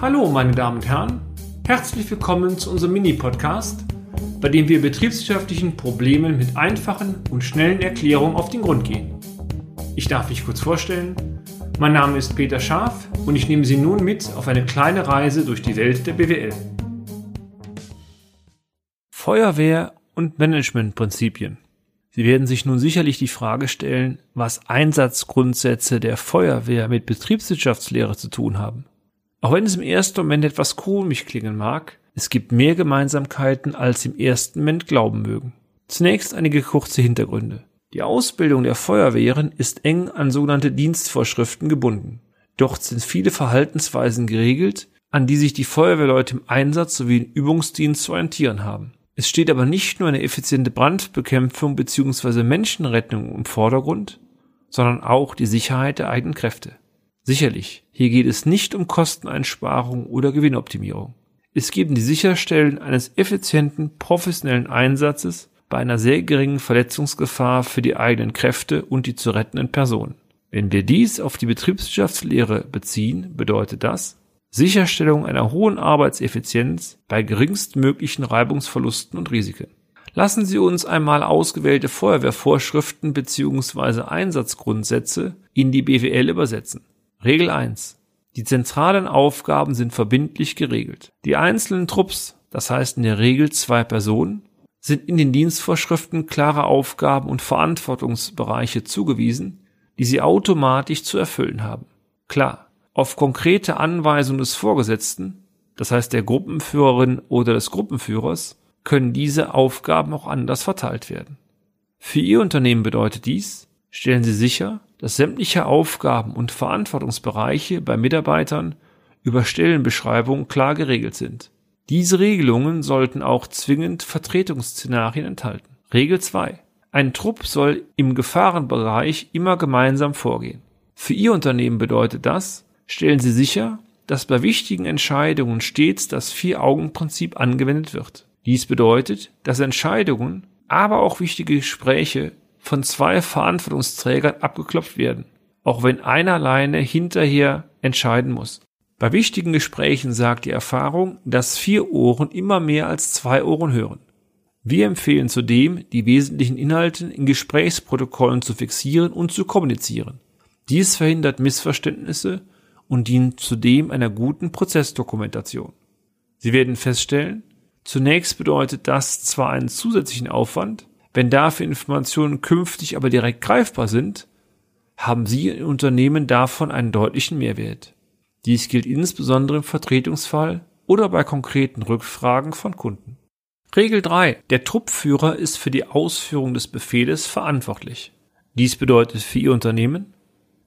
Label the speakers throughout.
Speaker 1: Hallo, meine Damen und Herren. Herzlich willkommen zu unserem Mini-Podcast, bei dem wir betriebswirtschaftlichen Problemen mit einfachen und schnellen Erklärungen auf den Grund gehen. Ich darf mich kurz vorstellen. Mein Name ist Peter Scharf und ich nehme Sie nun mit auf eine kleine Reise durch die Welt der BWL. Feuerwehr und Managementprinzipien. Sie werden sich nun sicherlich die Frage stellen, was Einsatzgrundsätze der Feuerwehr mit Betriebswirtschaftslehre zu tun haben. Auch wenn es im ersten Moment etwas komisch klingen mag, es gibt mehr Gemeinsamkeiten, als im ersten Moment glauben mögen. Zunächst einige kurze Hintergründe. Die Ausbildung der Feuerwehren ist eng an sogenannte Dienstvorschriften gebunden. Dort sind viele Verhaltensweisen geregelt, an die sich die Feuerwehrleute im Einsatz sowie im Übungsdienst zu orientieren haben. Es steht aber nicht nur eine effiziente Brandbekämpfung bzw. Menschenrettung im Vordergrund, sondern auch die Sicherheit der eigenen Kräfte. Sicherlich, hier geht es nicht um Kosteneinsparung oder Gewinnoptimierung. Es geht um die Sicherstellen eines effizienten, professionellen Einsatzes bei einer sehr geringen Verletzungsgefahr für die eigenen Kräfte und die zu rettenden Personen. Wenn wir dies auf die Betriebswirtschaftslehre beziehen, bedeutet das, Sicherstellung einer hohen Arbeitseffizienz bei geringstmöglichen Reibungsverlusten und Risiken. Lassen Sie uns einmal ausgewählte Feuerwehrvorschriften bzw. Einsatzgrundsätze in die BWL übersetzen. Regel 1. Die zentralen Aufgaben sind verbindlich geregelt. Die einzelnen Trupps, das heißt in der Regel zwei Personen, sind in den Dienstvorschriften klare Aufgaben und Verantwortungsbereiche zugewiesen, die sie automatisch zu erfüllen haben. Klar, auf konkrete Anweisung des Vorgesetzten, das heißt der Gruppenführerin oder des Gruppenführers, können diese Aufgaben auch anders verteilt werden. Für Ihr Unternehmen bedeutet dies, stellen Sie sicher, dass sämtliche Aufgaben und Verantwortungsbereiche bei Mitarbeitern über Stellenbeschreibungen klar geregelt sind. Diese Regelungen sollten auch zwingend Vertretungsszenarien enthalten. Regel 2. Ein Trupp soll im Gefahrenbereich immer gemeinsam vorgehen. Für Ihr Unternehmen bedeutet das, stellen Sie sicher, dass bei wichtigen Entscheidungen stets das Vier-Augen-Prinzip angewendet wird. Dies bedeutet, dass Entscheidungen, aber auch wichtige Gespräche von zwei Verantwortungsträgern abgeklopft werden, auch wenn einer alleine hinterher entscheiden muss. Bei wichtigen Gesprächen sagt die Erfahrung, dass vier Ohren immer mehr als zwei Ohren hören. Wir empfehlen zudem, die wesentlichen Inhalte in Gesprächsprotokollen zu fixieren und zu kommunizieren. Dies verhindert Missverständnisse und dient zudem einer guten Prozessdokumentation. Sie werden feststellen, zunächst bedeutet das zwar einen zusätzlichen Aufwand, wenn dafür Informationen künftig aber direkt greifbar sind, haben Sie im Unternehmen davon einen deutlichen Mehrwert. Dies gilt insbesondere im Vertretungsfall oder bei konkreten Rückfragen von Kunden. Regel 3. Der Truppführer ist für die Ausführung des Befehles verantwortlich. Dies bedeutet für Ihr Unternehmen,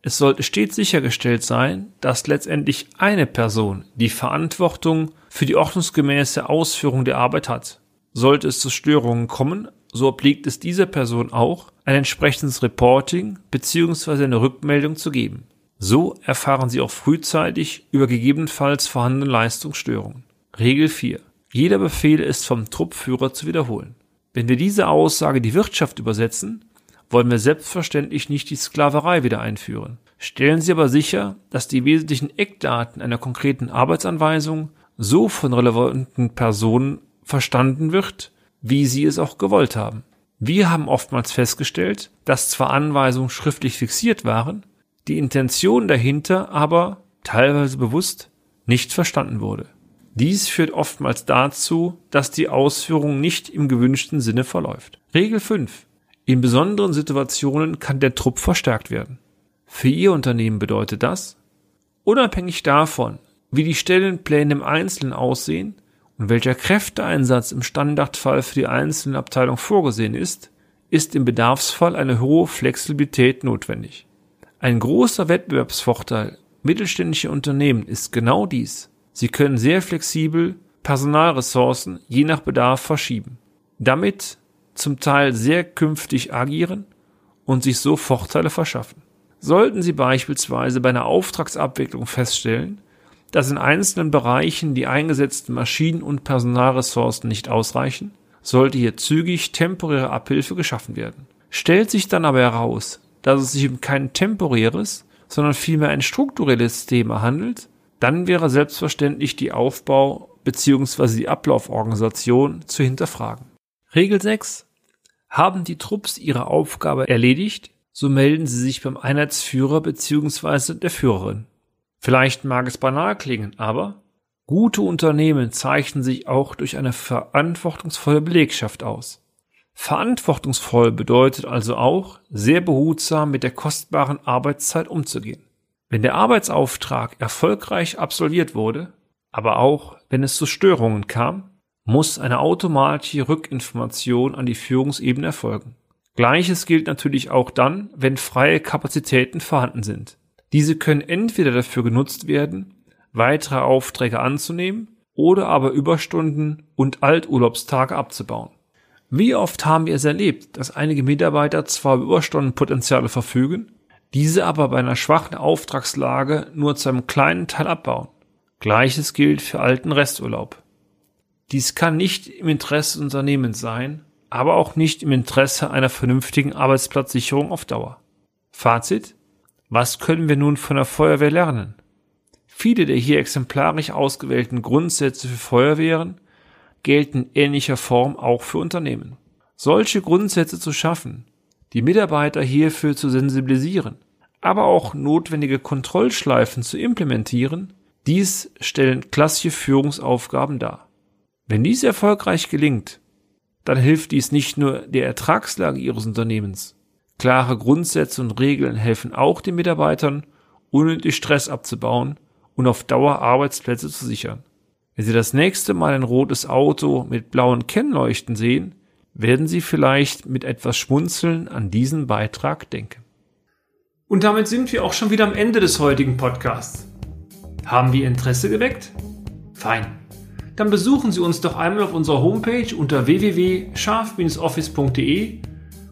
Speaker 1: es sollte stets sichergestellt sein, dass letztendlich eine Person die Verantwortung für die ordnungsgemäße Ausführung der Arbeit hat. Sollte es zu Störungen kommen, so obliegt es dieser Person auch, ein entsprechendes Reporting bzw. eine Rückmeldung zu geben. So erfahren Sie auch frühzeitig über gegebenenfalls vorhandene Leistungsstörungen. Regel 4. Jeder Befehl ist vom Truppführer zu wiederholen. Wenn wir diese Aussage die Wirtschaft übersetzen, wollen wir selbstverständlich nicht die Sklaverei wieder einführen. Stellen Sie aber sicher, dass die wesentlichen Eckdaten einer konkreten Arbeitsanweisung so von relevanten Personen verstanden wird, wie sie es auch gewollt haben. Wir haben oftmals festgestellt, dass zwar Anweisungen schriftlich fixiert waren, die Intention dahinter aber teilweise bewusst nicht verstanden wurde. Dies führt oftmals dazu, dass die Ausführung nicht im gewünschten Sinne verläuft. Regel 5. In besonderen Situationen kann der Trupp verstärkt werden. Für Ihr Unternehmen bedeutet das, unabhängig davon, wie die Stellenpläne im Einzelnen aussehen und welcher Kräfteeinsatz im Standardfall für die einzelne Abteilung vorgesehen ist, ist im Bedarfsfall eine hohe Flexibilität notwendig. Ein großer Wettbewerbsvorteil mittelständischer Unternehmen ist genau dies. Sie können sehr flexibel Personalressourcen je nach Bedarf verschieben. Damit zum Teil sehr künftig agieren und sich so Vorteile verschaffen. Sollten Sie beispielsweise bei einer Auftragsabwicklung feststellen, dass in einzelnen Bereichen die eingesetzten Maschinen und Personalressourcen nicht ausreichen, sollte hier zügig temporäre Abhilfe geschaffen werden. Stellt sich dann aber heraus, dass es sich um kein temporäres, sondern vielmehr ein strukturelles Thema handelt, dann wäre selbstverständlich die Aufbau bzw. die Ablauforganisation zu hinterfragen. Regel 6. Haben die Trupps ihre Aufgabe erledigt, so melden sie sich beim Einheitsführer bzw. der Führerin. Vielleicht mag es banal klingen, aber gute Unternehmen zeichnen sich auch durch eine verantwortungsvolle Belegschaft aus. Verantwortungsvoll bedeutet also auch, sehr behutsam mit der kostbaren Arbeitszeit umzugehen. Wenn der Arbeitsauftrag erfolgreich absolviert wurde, aber auch wenn es zu Störungen kam, muss eine automatische Rückinformation an die Führungsebene erfolgen. Gleiches gilt natürlich auch dann, wenn freie Kapazitäten vorhanden sind. Diese können entweder dafür genutzt werden, weitere Aufträge anzunehmen oder aber Überstunden und Alturlaubstage abzubauen. Wie oft haben wir es erlebt, dass einige Mitarbeiter zwar über Überstundenpotenziale verfügen, diese aber bei einer schwachen Auftragslage nur zu einem kleinen Teil abbauen. Gleiches gilt für alten Resturlaub. Dies kann nicht im Interesse des Unternehmens sein, aber auch nicht im Interesse einer vernünftigen Arbeitsplatzsicherung auf Dauer. Fazit. Was können wir nun von der Feuerwehr lernen? Viele der hier exemplarisch ausgewählten Grundsätze für Feuerwehren gelten ähnlicher Form auch für Unternehmen. Solche Grundsätze zu schaffen, die Mitarbeiter hierfür zu sensibilisieren, aber auch notwendige Kontrollschleifen zu implementieren, dies stellen klassische Führungsaufgaben dar. Wenn dies erfolgreich gelingt, dann hilft dies nicht nur der Ertragslage Ihres Unternehmens. Klare Grundsätze und Regeln helfen auch den Mitarbeitern, unnötig Stress abzubauen und auf Dauer Arbeitsplätze zu sichern. Wenn Sie das nächste Mal ein rotes Auto mit blauen Kennleuchten sehen, werden Sie vielleicht mit etwas Schmunzeln an diesen Beitrag denken. Und damit sind wir auch schon wieder am Ende des heutigen Podcasts. Haben wir Interesse geweckt? Fein. Dann besuchen Sie uns doch einmal auf unserer Homepage unter www.scharf-office.de